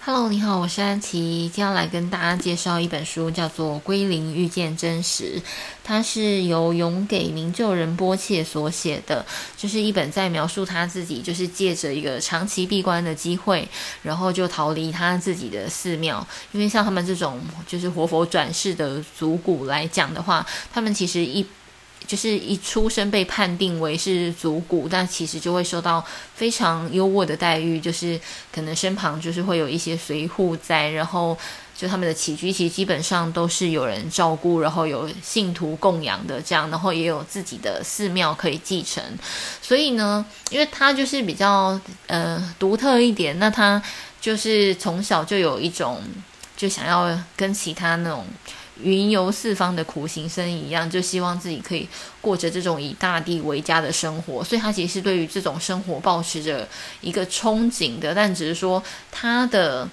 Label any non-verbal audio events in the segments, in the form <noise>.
Hello，你好，我是安琪，今天要来跟大家介绍一本书，叫做《归零遇见真实》，它是由永给明救人波切所写的，就是一本在描述他自己，就是借着一个长期闭关的机会，然后就逃离他自己的寺庙，因为像他们这种就是活佛转世的族骨来讲的话，他们其实一。就是一出生被判定为是族古，但其实就会受到非常优渥的待遇，就是可能身旁就是会有一些随护在，然后就他们的起居其实基本上都是有人照顾，然后有信徒供养的这样，然后也有自己的寺庙可以继承。所以呢，因为他就是比较呃独特一点，那他就是从小就有一种就想要跟其他那种。云游四方的苦行僧一样，就希望自己可以过着这种以大地为家的生活，所以他其实是对于这种生活抱持着一个憧憬的。但只是说他的，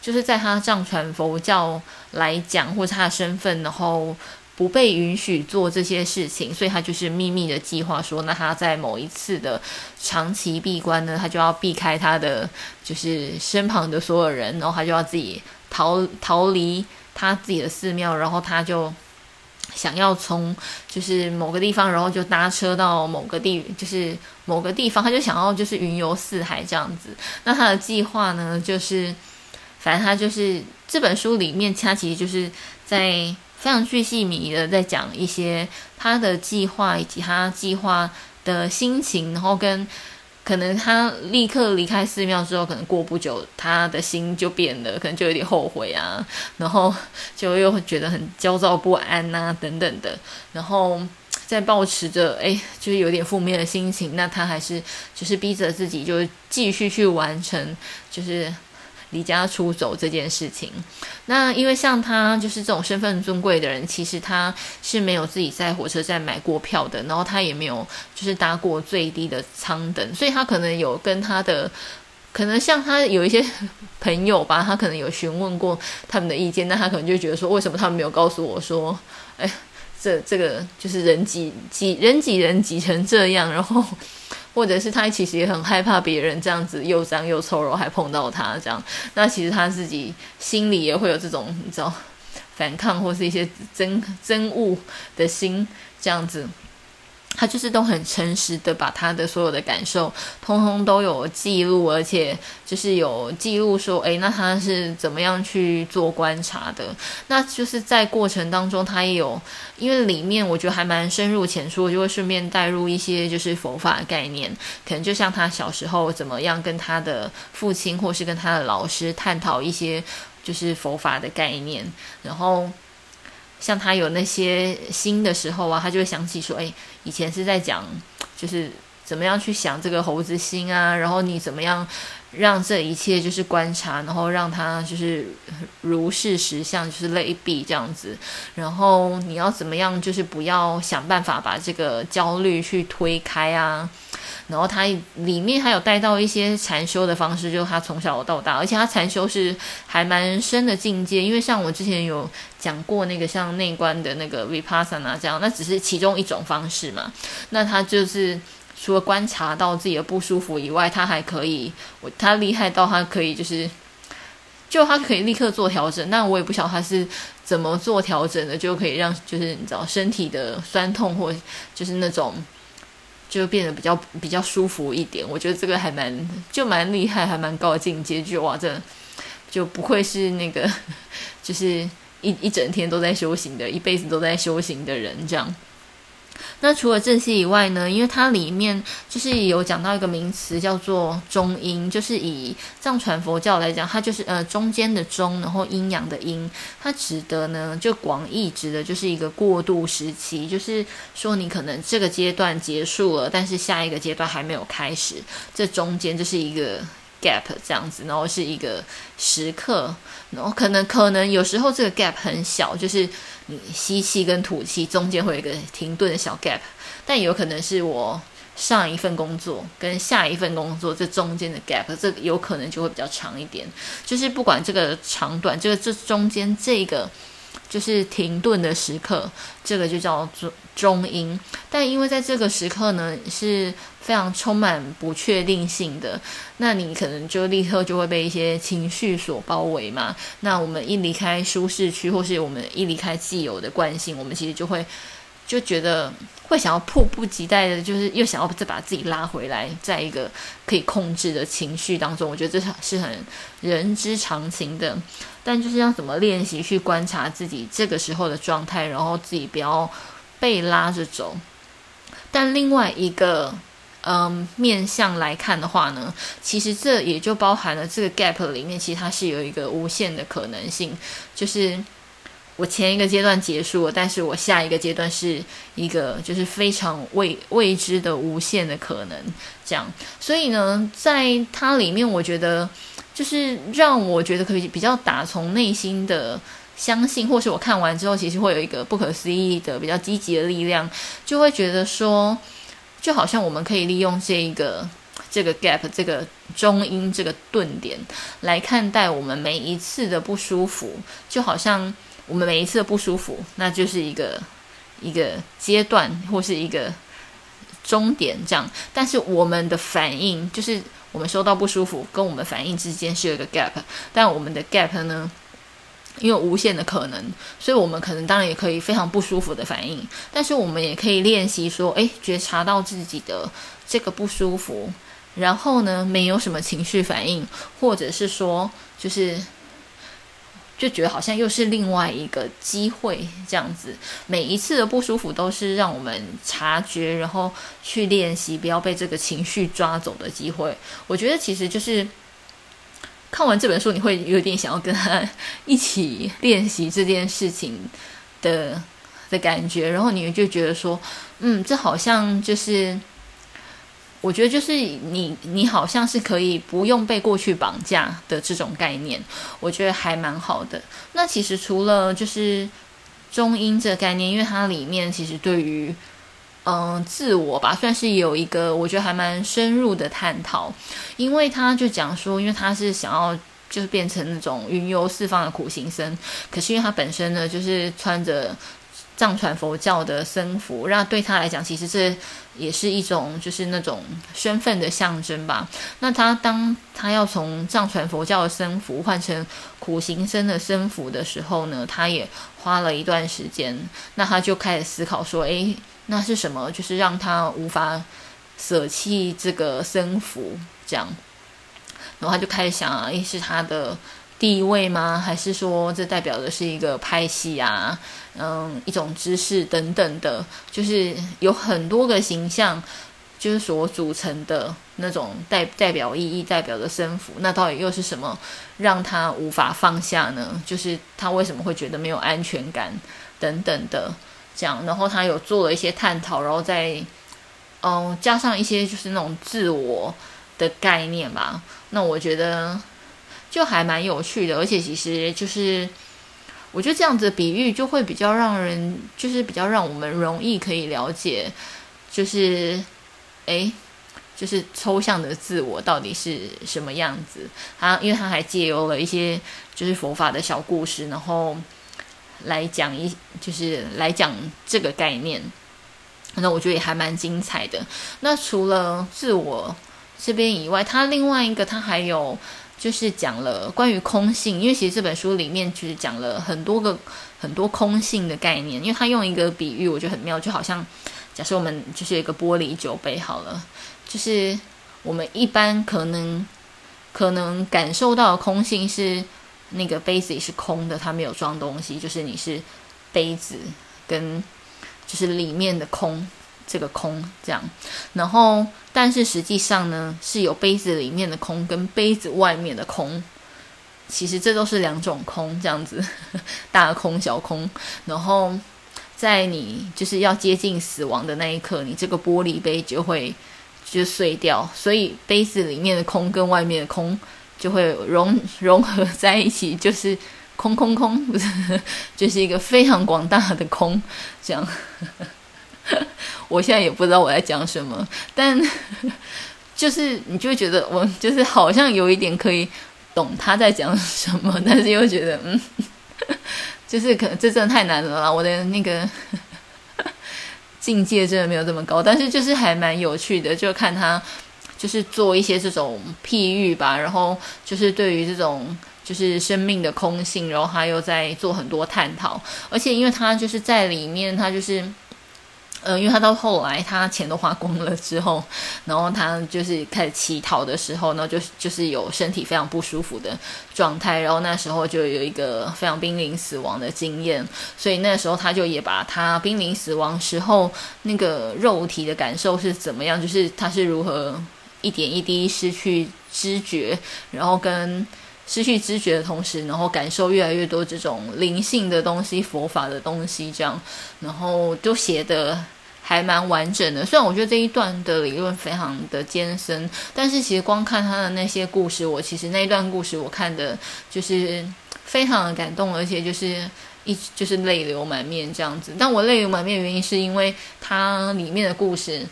就是在他藏传佛教来讲，或者他的身份，然后不被允许做这些事情，所以他就是秘密的计划说，那他在某一次的长期闭关呢，他就要避开他的就是身旁的所有人，然后他就要自己逃逃离。他自己的寺庙，然后他就想要从就是某个地方，然后就搭车到某个地，就是某个地方，他就想要就是云游四海这样子。那他的计划呢，就是反正他就是这本书里面，他其实就是在非常巨细靡的在讲一些他的计划以及他计划的心情，然后跟。可能他立刻离开寺庙之后，可能过不久，他的心就变了，可能就有点后悔啊，然后就又觉得很焦躁不安呐、啊，等等的，然后在抱持着哎，就是有点负面的心情，那他还是就是逼着自己，就继续去完成，就是。离家出走这件事情，那因为像他就是这种身份尊贵的人，其实他是没有自己在火车站买过票的，然后他也没有就是搭过最低的舱等，所以他可能有跟他的，<laughs> 可能像他有一些朋友吧，他可能有询问过他们的意见，那他可能就觉得说，为什么他们没有告诉我说，哎，这这个就是人挤挤人挤人挤成这样，然后。或者是他其实也很害怕别人这样子又脏又臭，然后还碰到他这样，那其实他自己心里也会有这种你知道反抗或是一些憎憎恶的心这样子。他就是都很诚实的把他的所有的感受通通都有记录，而且就是有记录说，哎，那他是怎么样去做观察的？那就是在过程当中，他也有，因为里面我觉得还蛮深入浅出，我就会顺便带入一些就是佛法概念，可能就像他小时候怎么样跟他的父亲或是跟他的老师探讨一些就是佛法的概念，然后。像他有那些心的时候啊，他就会想起说，哎，以前是在讲，就是怎么样去想这个猴子心啊，然后你怎么样让这一切就是观察，然后让他就是如是实相，就是类比这样子，然后你要怎么样，就是不要想办法把这个焦虑去推开啊。然后他里面还有带到一些禅修的方式，就是他从小到大，而且他禅修是还蛮深的境界。因为像我之前有讲过那个像内观的那个 Vipassana 这样，那只是其中一种方式嘛。那他就是除了观察到自己的不舒服以外，他还可以，我他厉害到他可以就是，就他可以立刻做调整。那我也不晓得他是怎么做调整的，就可以让就是你知道身体的酸痛或就是那种。就变得比较比较舒服一点，我觉得这个还蛮就蛮厉害，还蛮高的境界，就哇，这就不愧是那个，<laughs> 就是一一整天都在修行的，一辈子都在修行的人这样。那除了这些以外呢，因为它里面就是有讲到一个名词叫做中阴，就是以藏传佛教来讲，它就是呃中间的中，然后阴阳的阴，它指的呢就广义指的就是一个过渡时期，就是说你可能这个阶段结束了，但是下一个阶段还没有开始，这中间就是一个。Gap 这样子，然后是一个时刻，然后可能可能有时候这个 gap 很小，就是你吸气跟吐气中间会有一个停顿的小 gap，但有可能是我上一份工作跟下一份工作这中间的 gap，这有可能就会比较长一点。就是不管这个长短，这个这中间这个就是停顿的时刻，这个就叫做中音。但因为在这个时刻呢，是非常充满不确定性的，那你可能就立刻就会被一些情绪所包围嘛。那我们一离开舒适区，或是我们一离开既有的惯性，我们其实就会就觉得会想要迫不及待的，就是又想要再把自己拉回来，在一个可以控制的情绪当中。我觉得这是很人之常情的。但就是要怎么练习去观察自己这个时候的状态，然后自己不要被拉着走。但另外一个嗯面向来看的话呢，其实这也就包含了这个 gap 里面，其实它是有一个无限的可能性，就是我前一个阶段结束了，但是我下一个阶段是一个就是非常未未知的无限的可能，这样。所以呢，在它里面，我觉得。就是让我觉得可以比较打从内心的相信，或是我看完之后，其实会有一个不可思议的比较积极的力量，就会觉得说，就好像我们可以利用这一个这个 gap 这个中音这个顿点来看待我们每一次的不舒服，就好像我们每一次的不舒服，那就是一个一个阶段或是一个终点这样，但是我们的反应就是。我们收到不舒服，跟我们反应之间是有一个 gap，但我们的 gap 呢，因为无限的可能，所以我们可能当然也可以非常不舒服的反应，但是我们也可以练习说，诶，觉察到自己的这个不舒服，然后呢，没有什么情绪反应，或者是说，就是。就觉得好像又是另外一个机会，这样子。每一次的不舒服都是让我们察觉，然后去练习，不要被这个情绪抓走的机会。我觉得其实就是看完这本书，你会有点想要跟他一起练习这件事情的的感觉，然后你就觉得说，嗯，这好像就是。我觉得就是你，你好像是可以不用被过去绑架的这种概念，我觉得还蛮好的。那其实除了就是中音这概念，因为它里面其实对于嗯、自我吧，算是有一个我觉得还蛮深入的探讨。因为他就讲说，因为他是想要就是变成那种云游四方的苦行僧，可是因为他本身呢就是穿着。藏传佛教的僧服，那对他来讲，其实这也是一种就是那种身份的象征吧。那他当他要从藏传佛教的僧服换成苦行僧的僧服的时候呢，他也花了一段时间。那他就开始思考说：“诶，那是什么？就是让他无法舍弃这个僧服这样。”然后他就开始想，诶，是他的。地位吗？还是说这代表的是一个派系啊？嗯，一种知识等等的，就是有很多个形象，就是所组成的那种代代表意义、代表的僧服。那到底又是什么让他无法放下呢？就是他为什么会觉得没有安全感等等的这样。然后他有做了一些探讨，然后再嗯加上一些就是那种自我的概念吧。那我觉得。就还蛮有趣的，而且其实就是，我觉得这样子比喻就会比较让人，就是比较让我们容易可以了解，就是，诶，就是抽象的自我到底是什么样子。他因为他还借由了一些就是佛法的小故事，然后来讲一，就是来讲这个概念。那我觉得也还蛮精彩的。那除了自我这边以外，他另外一个他还有。就是讲了关于空性，因为其实这本书里面其实讲了很多个很多空性的概念。因为他用一个比喻，我觉得很妙，就好像假设我们就是一个玻璃酒杯好了，就是我们一般可能可能感受到空性是那个杯子里是空的，它没有装东西，就是你是杯子跟就是里面的空。这个空这样，然后但是实际上呢，是有杯子里面的空跟杯子外面的空，其实这都是两种空这样子，<laughs> 大空小空。然后在你就是要接近死亡的那一刻，你这个玻璃杯就会就碎掉，所以杯子里面的空跟外面的空就会融融合在一起，就是空空空，不是，<laughs> 就是一个非常广大的空这样。呵呵我现在也不知道我在讲什么，但 <laughs> 就是你就会觉得我就是好像有一点可以懂他在讲什么，但是又觉得嗯，<laughs> 就是可能这真的太难了啦，我的那个 <laughs> 境界真的没有这么高，但是就是还蛮有趣的，就看他就是做一些这种譬喻吧，然后就是对于这种就是生命的空性，然后他又在做很多探讨，而且因为他就是在里面，他就是。呃，因为他到后来他钱都花光了之后，然后他就是开始乞讨的时候呢，就就是有身体非常不舒服的状态，然后那时候就有一个非常濒临死亡的经验，所以那时候他就也把他濒临死亡时候那个肉体的感受是怎么样，就是他是如何一点一滴失去知觉，然后跟。失去知觉的同时，然后感受越来越多这种灵性的东西、佛法的东西，这样，然后就写的还蛮完整的。虽然我觉得这一段的理论非常的艰深，但是其实光看他的那些故事，我其实那一段故事我看的就是非常的感动，而且就是一就是泪流满面这样子。但我泪流满面的原因是因为它里面的故事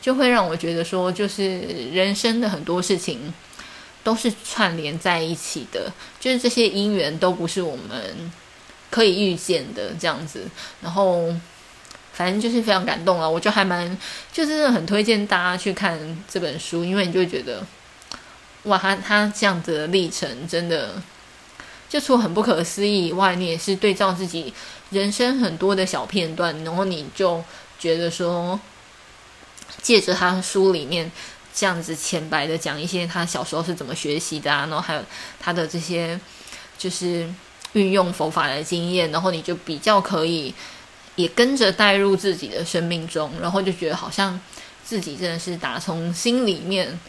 就会让我觉得说，就是人生的很多事情。都是串联在一起的，就是这些因缘都不是我们可以预见的这样子。然后，反正就是非常感动了！我就还蛮，就是很推荐大家去看这本书，因为你就会觉得，哇，他他这样子的历程真的，就除很不可思议以外，你也是对照自己人生很多的小片段，然后你就觉得说，借着他书里面。这样子浅白的讲一些他小时候是怎么学习的啊，然后还有他的这些就是运用佛法的经验，然后你就比较可以也跟着带入自己的生命中，然后就觉得好像自己真的是打从心里面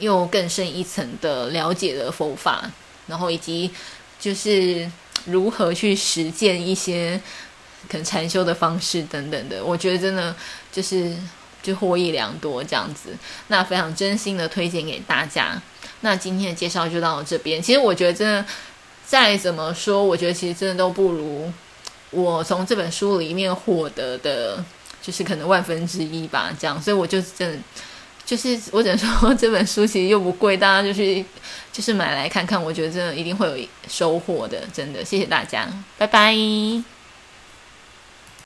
又更深一层的了解了佛法，然后以及就是如何去实践一些可能禅修的方式等等的，我觉得真的就是。就获益良多这样子，那非常真心的推荐给大家。那今天的介绍就到这边。其实我觉得真的再怎么说，我觉得其实真的都不如我从这本书里面获得的，就是可能万分之一吧。这样，所以我就真的就是我只能说这本书其实又不贵，大家就是就是买来看看，我觉得真的一定会有收获的。真的，谢谢大家，拜拜。